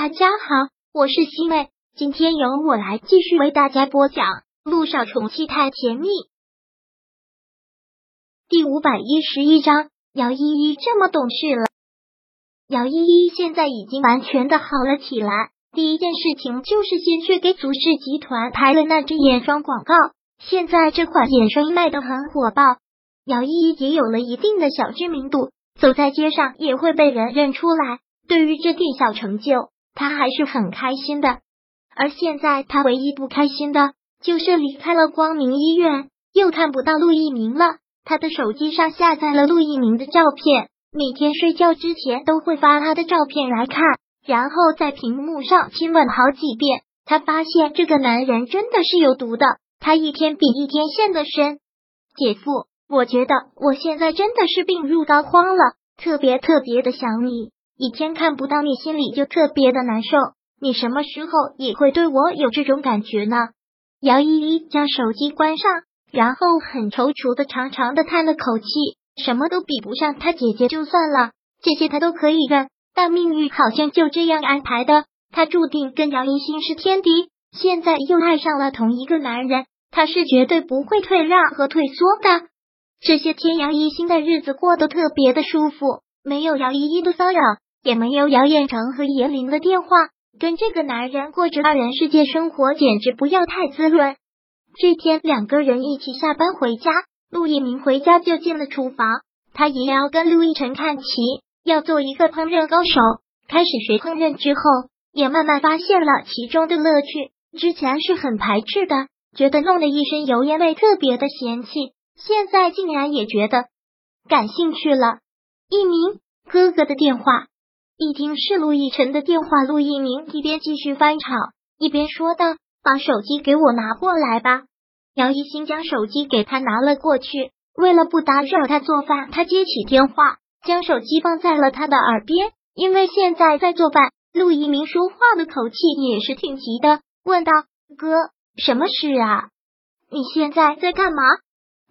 大家好，我是西妹，今天由我来继续为大家播讲《路上宠妻太甜蜜》第五百一十一章。姚依依这么懂事了，姚依依现在已经完全的好了起来。第一件事情就是先去给祖氏集团拍了那支眼霜广告，现在这款眼霜卖的很火爆，姚依依也有了一定的小知名度，走在街上也会被人认出来。对于这点小成就，他还是很开心的，而现在他唯一不开心的就是离开了光明医院，又看不到陆一鸣了。他的手机上下载了陆一鸣的照片，每天睡觉之前都会发他的照片来看，然后在屏幕上亲吻好几遍。他发现这个男人真的是有毒的，他一天比一天陷得深。姐夫，我觉得我现在真的是病入膏肓了，特别特别的想你。一天看不到你，心里就特别的难受。你什么时候也会对我有这种感觉呢？姚依依将手机关上，然后很踌躇的长长的叹了口气。什么都比不上他姐姐，就算了，这些她都可以认。但命运好像就这样安排的，他注定跟姚一心是天敌。现在又爱上了同一个男人，他是绝对不会退让和退缩的。这些天，姚一心的日子过得特别的舒服，没有姚依依的骚扰。也没有姚彦成和叶玲的电话，跟这个男人过着二人世界生活，简直不要太滋润。这天，两个人一起下班回家，陆一鸣回家就进了厨房，他也要跟陆亦辰看齐，要做一个烹饪高手。开始学烹饪之后，也慢慢发现了其中的乐趣。之前是很排斥的，觉得弄得一身油烟味，特别的嫌弃。现在竟然也觉得感兴趣了。一鸣哥哥的电话。一听是陆亦辰的电话，陆一鸣一边继续翻炒，一边说道：“把手机给我拿过来吧。”姚一新将手机给他拿了过去，为了不打扰他做饭，他接起电话，将手机放在了他的耳边。因为现在在做饭，陆一鸣说话的口气也是挺急的，问道：“哥，什么事啊？你现在在干嘛？”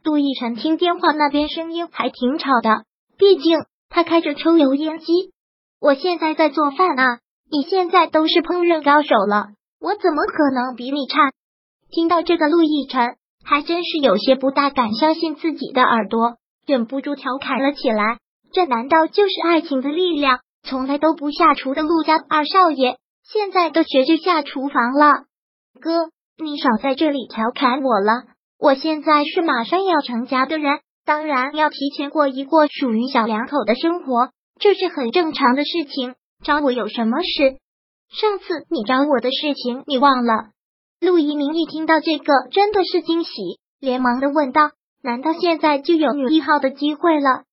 陆亦辰听电话那边声音还挺吵的，毕竟他开着抽油烟机。我现在在做饭啊！你现在都是烹饪高手了，我怎么可能比你差？听到这个，陆亦辰还真是有些不大敢相信自己的耳朵，忍不住调侃了起来。这难道就是爱情的力量？从来都不下厨的陆家二少爷，现在都学着下厨房了。哥，你少在这里调侃我了。我现在是马上要成家的人，当然要提前过一过属于小两口的生活。这是很正常的事情，找我有什么事？上次你找我的事情你忘了？陆一鸣一听到这个，真的是惊喜，连忙的问道：“难道现在就有女一号的机会了？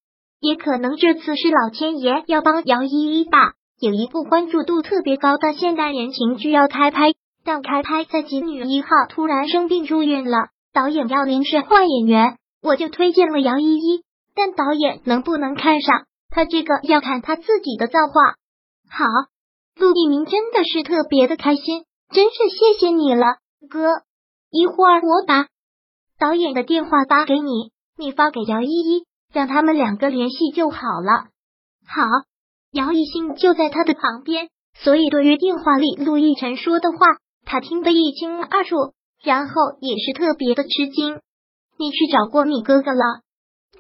也可能这次是老天爷要帮姚依依吧？有一部关注度特别高的现代言情剧要开拍，但开拍在即，女一号突然生病住院了，导演要临时换演员，我就推荐了姚依依，但导演能不能看上？”他这个要看他自己的造化。好，陆一鸣真的是特别的开心，真是谢谢你了，哥。一会儿我把导演的电话发给你，你发给姚依依，让他们两个联系就好了。好，姚一兴就在他的旁边，所以对于电话里陆亦辰说的话，他听得一清二楚，然后也是特别的吃惊。你去找过你哥哥了？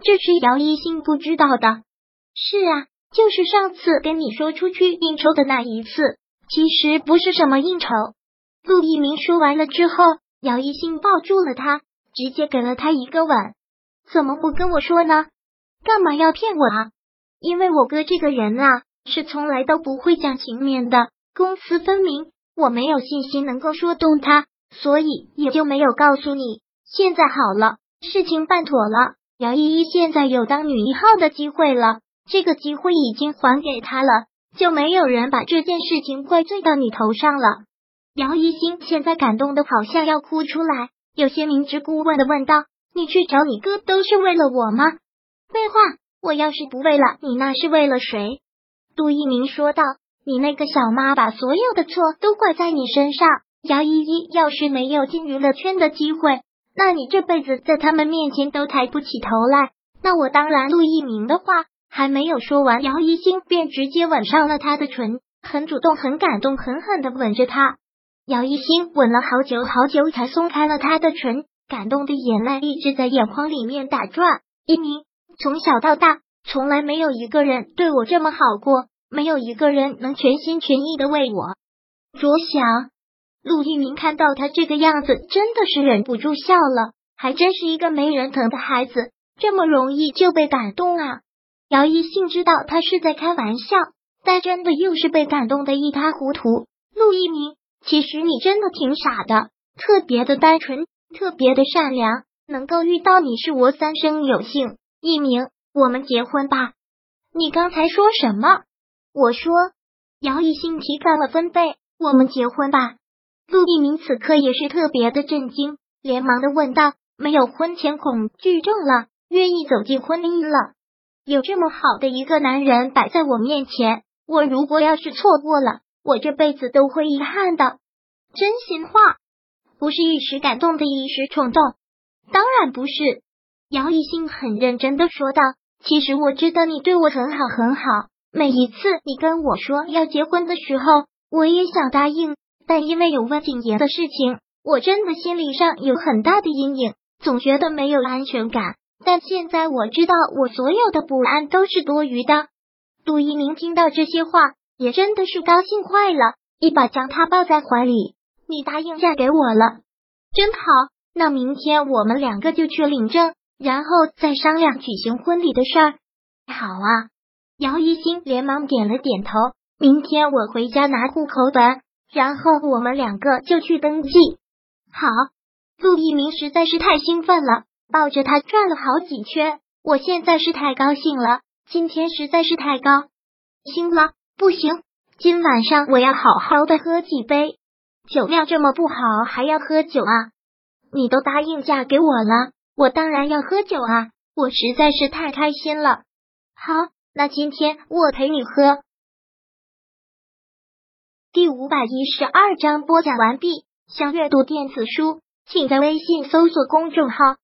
这是姚一兴不知道的。是啊，就是上次跟你说出去应酬的那一次，其实不是什么应酬。陆一鸣说完了之后，姚一兴抱住了他，直接给了他一个吻。怎么不跟我说呢？干嘛要骗我啊？因为我哥这个人啊，是从来都不会讲情面的，公私分明。我没有信心能够说动他，所以也就没有告诉你。现在好了，事情办妥了，姚依依现在有当女一号的机会了。这个机会已经还给他了，就没有人把这件事情怪罪到你头上了。姚一星现在感动的好像要哭出来，有些明知故问的问道：“你去找你哥都是为了我吗？”废话，我要是不为了你，那是为了谁？杜一鸣说道：“你那个小妈把所有的错都怪在你身上。姚依依要是没有进娱乐圈的机会，那你这辈子在他们面前都抬不起头来。那我当然陆一鸣的话。”还没有说完，姚一星便直接吻上了他的唇，很主动、很感动、狠狠的吻着他。姚一星吻了好久好久，才松开了他的唇，感动的眼泪一直在眼眶里面打转。一鸣，从小到大，从来没有一个人对我这么好过，没有一个人能全心全意的为我着想。陆一鸣看到他这个样子，真的是忍不住笑了，还真是一个没人疼的孩子，这么容易就被感动啊！姚一信知道他是在开玩笑，但真的又是被感动的一塌糊涂。陆一鸣。其实你真的挺傻的，特别的单纯，特别的善良，能够遇到你是我三生有幸。一鸣，我们结婚吧。你刚才说什么？我说，姚一兴提高了分贝，我们结婚吧。陆一鸣此刻也是特别的震惊，连忙的问道：“没有婚前恐惧症了，愿意走进婚姻了？有这么好的一个男人摆在我面前，我如果要是错过了。”我这辈子都会遗憾的，真心话，不是一时感动的一时冲动，当然不是。姚一兴很认真的说道：“其实我知道你对我很好很好，每一次你跟我说要结婚的时候，我也想答应，但因为有温景言的事情，我真的心理上有很大的阴影，总觉得没有安全感。但现在我知道，我所有的不安都是多余的。”杜一鸣听到这些话。也真的是高兴坏了，一把将他抱在怀里。你答应嫁给我了，真好。那明天我们两个就去领证，然后再商量举行婚礼的事儿。好啊，姚一星连忙点了点头。明天我回家拿户口本，然后我们两个就去登记。好，陆一鸣实在是太兴奋了，抱着他转了好几圈。我现在是太高兴了，今天实在是太高兴了。不行，今晚上我要好好的喝几杯。酒量这么不好，还要喝酒啊？你都答应嫁给我了，我当然要喝酒啊！我实在是太开心了。好，那今天我陪你喝。第五百一十二章播讲完毕。想阅读电子书，请在微信搜索公众号“